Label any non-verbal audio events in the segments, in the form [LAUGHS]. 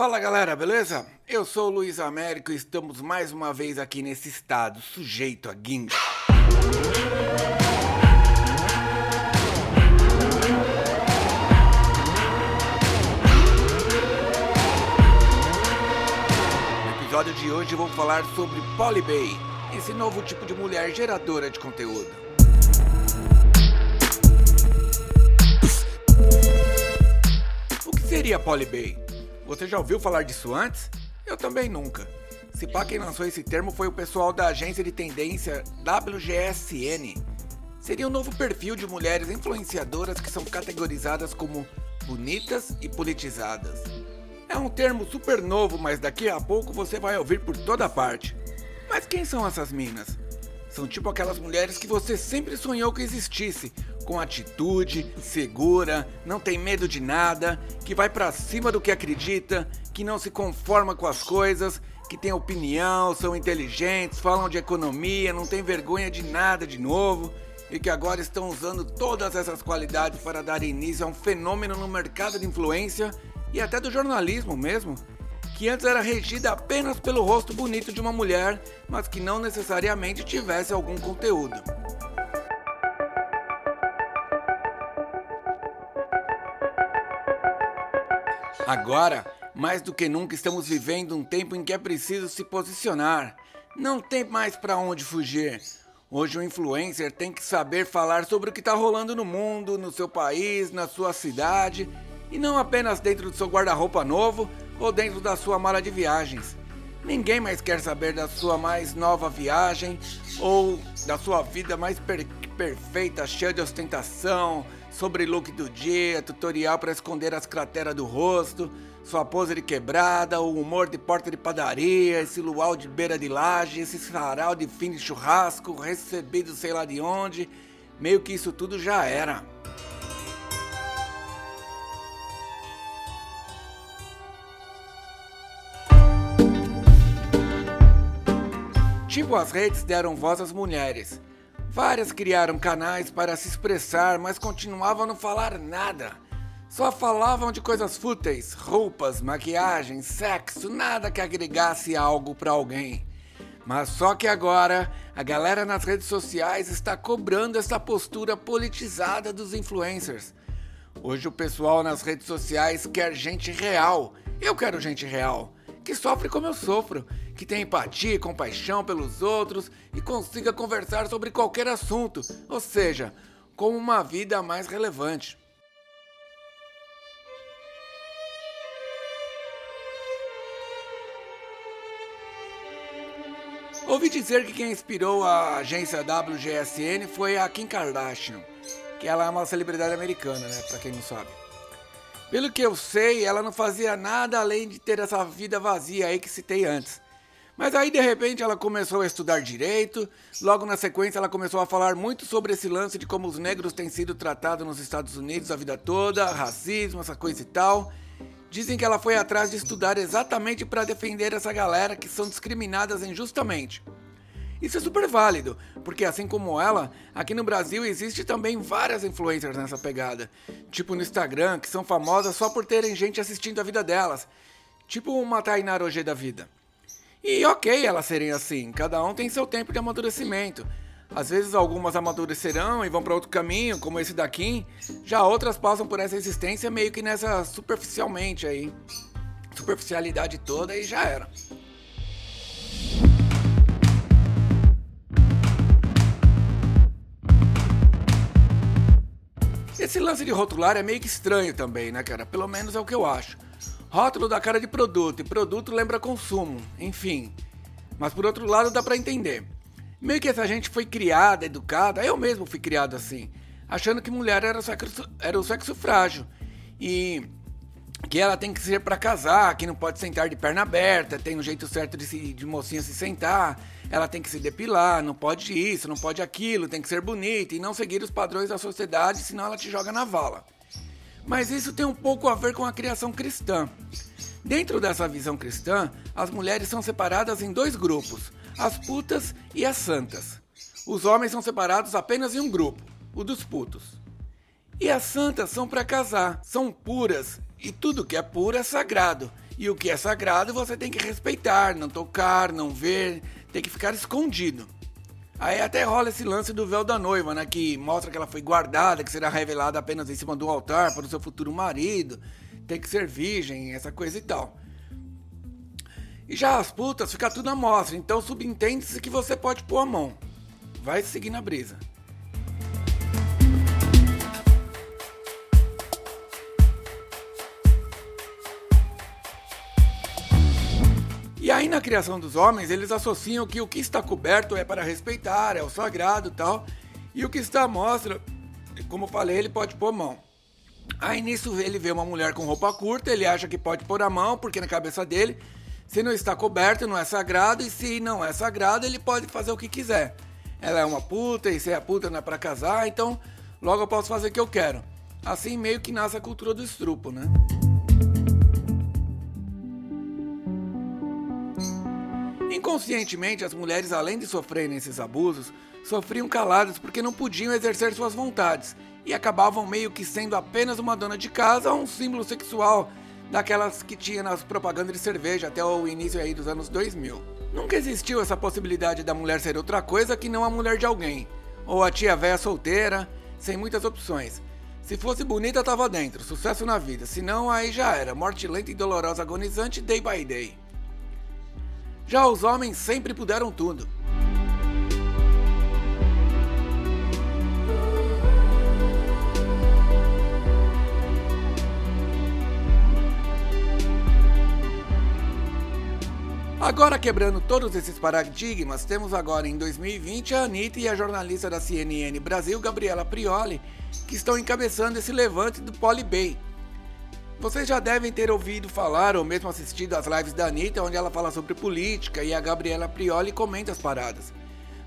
Fala galera, beleza? Eu sou o Luiz Américo e estamos mais uma vez aqui nesse estado, sujeito a guincho. No episódio de hoje vou falar sobre Polybay, esse novo tipo de mulher geradora de conteúdo. O que seria Polybay? Você já ouviu falar disso antes? Eu também nunca. Se pá, quem lançou esse termo foi o pessoal da agência de tendência WGSN. Seria um novo perfil de mulheres influenciadoras que são categorizadas como bonitas e politizadas. É um termo super novo, mas daqui a pouco você vai ouvir por toda parte. Mas quem são essas minas? São tipo aquelas mulheres que você sempre sonhou que existisse, com atitude, segura, não tem medo de nada, que vai para cima do que acredita, que não se conforma com as coisas, que tem opinião, são inteligentes, falam de economia, não tem vergonha de nada de novo e que agora estão usando todas essas qualidades para dar início a um fenômeno no mercado de influência e até do jornalismo mesmo, que antes era regida apenas pelo rosto bonito de uma mulher, mas que não necessariamente tivesse algum conteúdo. Agora, mais do que nunca, estamos vivendo um tempo em que é preciso se posicionar. Não tem mais para onde fugir. Hoje o influencer tem que saber falar sobre o que está rolando no mundo, no seu país, na sua cidade, e não apenas dentro do seu guarda-roupa novo ou dentro da sua mala de viagens. Ninguém mais quer saber da sua mais nova viagem ou da sua vida mais per perfeita, cheia de ostentação, sobre look do dia, tutorial para esconder as crateras do rosto, sua pose de quebrada, o humor de porta de padaria, esse luau de beira de laje, esse sarau de fim de churrasco, recebido sei lá de onde, meio que isso tudo já era. As redes deram voz às mulheres. Várias criaram canais para se expressar, mas continuavam a não falar nada. Só falavam de coisas fúteis, roupas, maquiagem, sexo, nada que agregasse algo para alguém. Mas só que agora a galera nas redes sociais está cobrando essa postura politizada dos influencers. Hoje o pessoal nas redes sociais quer gente real. Eu quero gente real que sofre como eu sofro, que tem empatia e compaixão pelos outros e consiga conversar sobre qualquer assunto, ou seja, com uma vida mais relevante. Ouvi dizer que quem inspirou a agência WGSN foi a Kim Kardashian, que ela é uma celebridade americana, né, para quem não sabe. Pelo que eu sei, ela não fazia nada além de ter essa vida vazia aí que citei antes. Mas aí de repente ela começou a estudar direito, logo na sequência ela começou a falar muito sobre esse lance de como os negros têm sido tratados nos Estados Unidos a vida toda, racismo, essa coisa e tal. Dizem que ela foi atrás de estudar exatamente para defender essa galera que são discriminadas injustamente. Isso é super válido, porque assim como ela, aqui no Brasil existe também várias influencers nessa pegada. Tipo no Instagram, que são famosas só por terem gente assistindo a vida delas. Tipo uma Tainara Ogê da vida. E ok elas serem assim, cada um tem seu tempo de amadurecimento. Às vezes algumas amadurecerão e vão para outro caminho, como esse daqui. Já outras passam por essa existência meio que nessa superficialmente aí. Superficialidade toda e já era. Esse lance de rotular é meio que estranho também, né, cara? Pelo menos é o que eu acho. Rótulo da cara de produto, e produto lembra consumo, enfim. Mas por outro lado dá para entender. Meio que essa gente foi criada, educada, eu mesmo fui criado assim, achando que mulher era o sexo, era o sexo frágil. E que ela tem que ser para casar, que não pode sentar de perna aberta, tem um jeito certo de, se, de mocinha se sentar, ela tem que se depilar, não pode isso, não pode aquilo, tem que ser bonita e não seguir os padrões da sociedade, senão ela te joga na vala. Mas isso tem um pouco a ver com a criação cristã. Dentro dessa visão cristã, as mulheres são separadas em dois grupos, as putas e as santas. Os homens são separados apenas em um grupo, o dos putos. E as santas são para casar, são puras, e tudo que é puro é sagrado. E o que é sagrado você tem que respeitar, não tocar, não ver, tem que ficar escondido. Aí até rola esse lance do véu da noiva, né? Que mostra que ela foi guardada, que será revelada apenas em cima do altar para o seu futuro marido, tem que ser virgem, essa coisa e tal. E já as putas fica tudo à mostra, então subentende-se que você pode pôr a mão. Vai seguir na brisa. Aí na criação dos homens, eles associam que o que está coberto é para respeitar, é o sagrado tal, e o que está à mostra, como falei, ele pode pôr mão. Aí nisso ele vê uma mulher com roupa curta, ele acha que pode pôr a mão, porque na cabeça dele, se não está coberto, não é sagrado, e se não é sagrado, ele pode fazer o que quiser. Ela é uma puta, e se é puta não é para casar, então logo eu posso fazer o que eu quero. Assim meio que nasce a cultura do estrupo, né? Inconscientemente, as mulheres, além de sofrerem esses abusos, sofriam caladas porque não podiam exercer suas vontades e acabavam meio que sendo apenas uma dona de casa ou um símbolo sexual daquelas que tinha nas propagandas de cerveja até o início aí dos anos 2000. Nunca existiu essa possibilidade da mulher ser outra coisa que não a mulher de alguém, ou a tia véia solteira, sem muitas opções. Se fosse bonita, tava dentro, sucesso na vida, se não, aí já era, morte lenta e dolorosa agonizante day by day. Já os homens sempre puderam tudo. Agora quebrando todos esses paradigmas, temos agora em 2020 a Anitta e a jornalista da CNN Brasil, Gabriela Prioli, que estão encabeçando esse levante do Polybay, vocês já devem ter ouvido falar ou mesmo assistido às lives da Anitta, onde ela fala sobre política e a Gabriela Prioli comenta as paradas.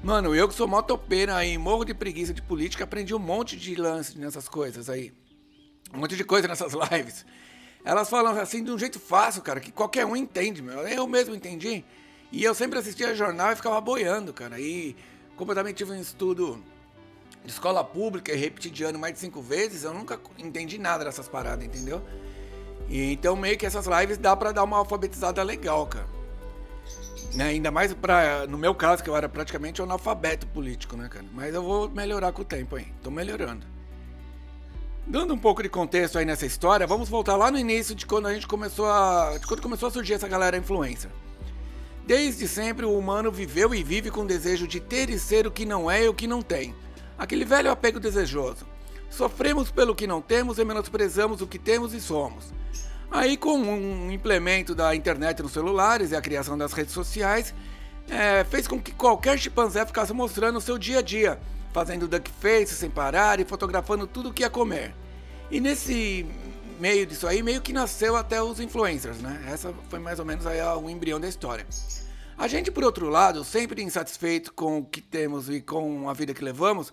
Mano, eu que sou motopeira aí, morro de preguiça de política, aprendi um monte de lance nessas coisas aí. Um monte de coisa nessas [LAUGHS] lives. Elas falam assim de um jeito fácil, cara, que qualquer um entende, meu. Eu mesmo entendi. E eu sempre assistia jornal e ficava boiando, cara. E como eu também tive um estudo de escola pública e repeti de ano mais de cinco vezes, eu nunca entendi nada dessas paradas, entendeu? E, então meio que essas lives dá para dar uma alfabetizada legal, cara. Né? Ainda mais para no meu caso que eu era praticamente analfabeto político, né, cara? Mas eu vou melhorar com o tempo aí. Tô melhorando. Dando um pouco de contexto aí nessa história, vamos voltar lá no início de quando a gente começou a, de quando começou a surgir essa galera influencer. Desde sempre o humano viveu e vive com o desejo de ter e ser o que não é e o que não tem. Aquele velho apego desejoso. Sofremos pelo que não temos e menosprezamos o que temos e somos. Aí, com um implemento da internet nos celulares e a criação das redes sociais, é, fez com que qualquer chimpanzé ficasse mostrando o seu dia a dia, fazendo duckface sem parar e fotografando tudo o que ia comer. E nesse meio disso aí, meio que nasceu até os influencers, né? Essa foi mais ou menos aí o embrião da história. A gente, por outro lado, sempre insatisfeito com o que temos e com a vida que levamos,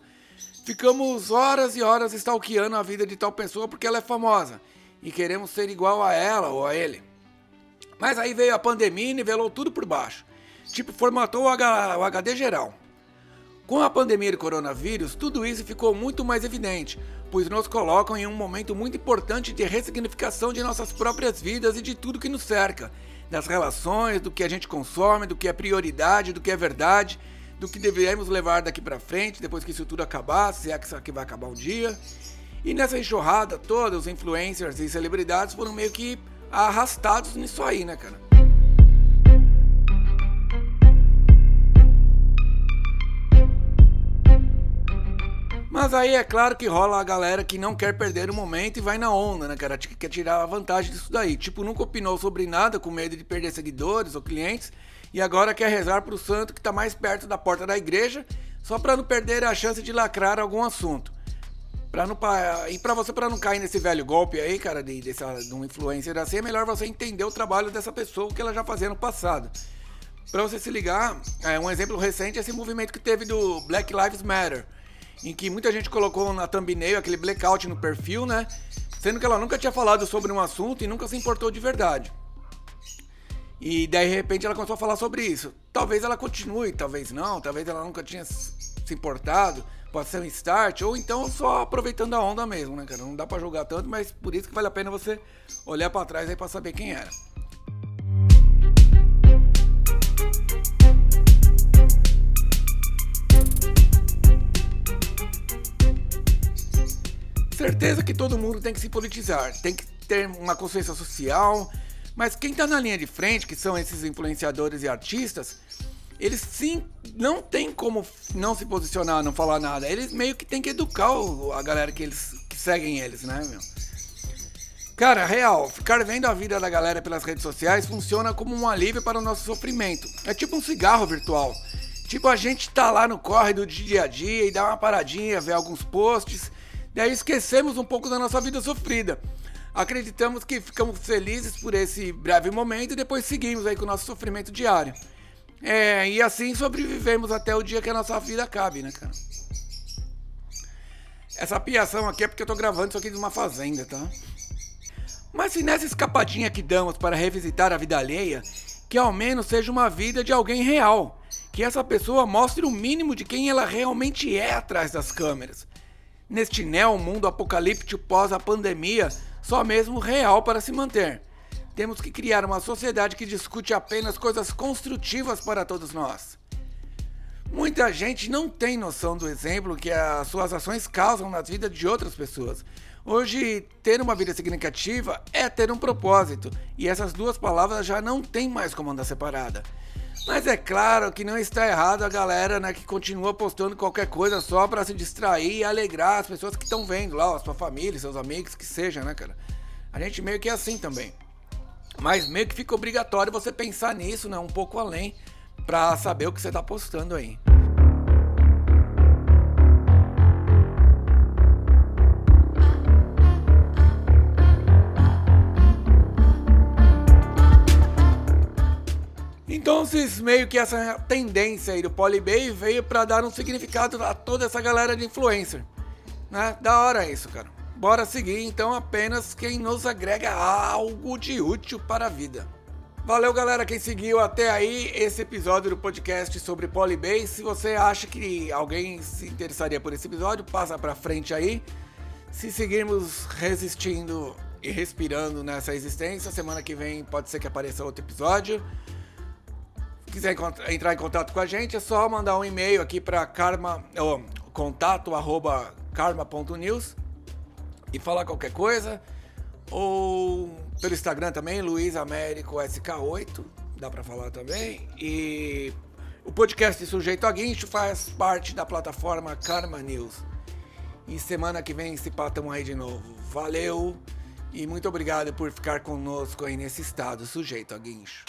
ficamos horas e horas stalkeando a vida de tal pessoa porque ela é famosa e queremos ser igual a ela ou a ele. Mas aí veio a pandemia e nivelou tudo por baixo. Tipo, formatou o HD geral. Com a pandemia do coronavírus, tudo isso ficou muito mais evidente, pois nos colocam em um momento muito importante de ressignificação de nossas próprias vidas e de tudo que nos cerca, das relações, do que a gente consome, do que é prioridade, do que é verdade, do que deveremos levar daqui para frente depois que isso tudo acabar, se é que isso aqui vai acabar um dia. E nessa enxurrada toda, os influencers e celebridades foram meio que arrastados nisso aí, né, cara? Mas aí é claro que rola a galera que não quer perder o momento e vai na onda, né, cara? Que quer tirar a vantagem disso daí. Tipo, nunca opinou sobre nada com medo de perder seguidores ou clientes e agora quer rezar pro santo que tá mais perto da porta da igreja só para não perder a chance de lacrar algum assunto. Pra não, e para você para não cair nesse velho golpe aí, cara, de, desse, de um influencer assim, é melhor você entender o trabalho dessa pessoa, o que ela já fazia no passado. Para você se ligar, é, um exemplo recente é esse movimento que teve do Black Lives Matter, em que muita gente colocou na thumbnail aquele blackout no perfil, né? Sendo que ela nunca tinha falado sobre um assunto e nunca se importou de verdade. E daí, de repente, ela começou a falar sobre isso. Talvez ela continue, talvez não, talvez ela nunca tinha se importado Pode ser um start, ou então só aproveitando a onda mesmo, né, cara? Não dá para jogar tanto, mas por isso que vale a pena você olhar para trás aí para saber quem era. certeza que todo mundo tem que se politizar, tem que ter uma consciência social, mas quem está na linha de frente, que são esses influenciadores e artistas, eles sim não tem como não se posicionar, não falar nada. Eles meio que tem que educar a galera que eles que seguem eles, né, meu? Cara, real, ficar vendo a vida da galera pelas redes sociais funciona como um alívio para o nosso sofrimento. É tipo um cigarro virtual. Tipo, a gente tá lá no corre do dia a dia e dá uma paradinha, vê alguns posts, daí esquecemos um pouco da nossa vida sofrida. Acreditamos que ficamos felizes por esse breve momento e depois seguimos aí com o nosso sofrimento diário. É, e assim sobrevivemos até o dia que a nossa vida acabe, né, cara? Essa piação aqui é porque eu tô gravando isso aqui de uma fazenda, tá? Mas se nessa escapadinha que damos para revisitar a vida alheia, que ao menos seja uma vida de alguém real, que essa pessoa mostre o mínimo de quem ela realmente é atrás das câmeras. Neste neo mundo apocalíptico pós a pandemia, só mesmo real para se manter. Temos que criar uma sociedade que discute apenas coisas construtivas para todos nós. Muita gente não tem noção do exemplo que as suas ações causam nas vidas de outras pessoas. Hoje, ter uma vida significativa é ter um propósito, e essas duas palavras já não tem mais como andar separada. Mas é claro que não está errado a galera né, que continua postando qualquer coisa só para se distrair e alegrar as pessoas que estão vendo lá, a sua família, seus amigos, que seja, né, cara? A gente meio que é assim também. Mas meio que fica obrigatório você pensar nisso, né, um pouco além, para saber o que você está postando aí. Então, meio que essa tendência aí do Polybay veio para dar um significado a toda essa galera de influencer. Né? Da hora isso, cara. Bora seguir então apenas quem nos agrega algo de útil para a vida. Valeu, galera, quem seguiu até aí esse episódio do podcast sobre Polybase. Se você acha que alguém se interessaria por esse episódio, passa para frente aí. Se seguirmos resistindo e respirando nessa existência, semana que vem pode ser que apareça outro episódio quiser entrar em contato com a gente, é só mandar um e-mail aqui para karma, contato karma.news e falar qualquer coisa. Ou pelo Instagram também, Luiz Américo SK8, dá para falar também. E o podcast Sujeito a Guincho faz parte da plataforma Karma News. E semana que vem se patam aí de novo. Valeu e muito obrigado por ficar conosco aí nesse estado sujeito a guincho.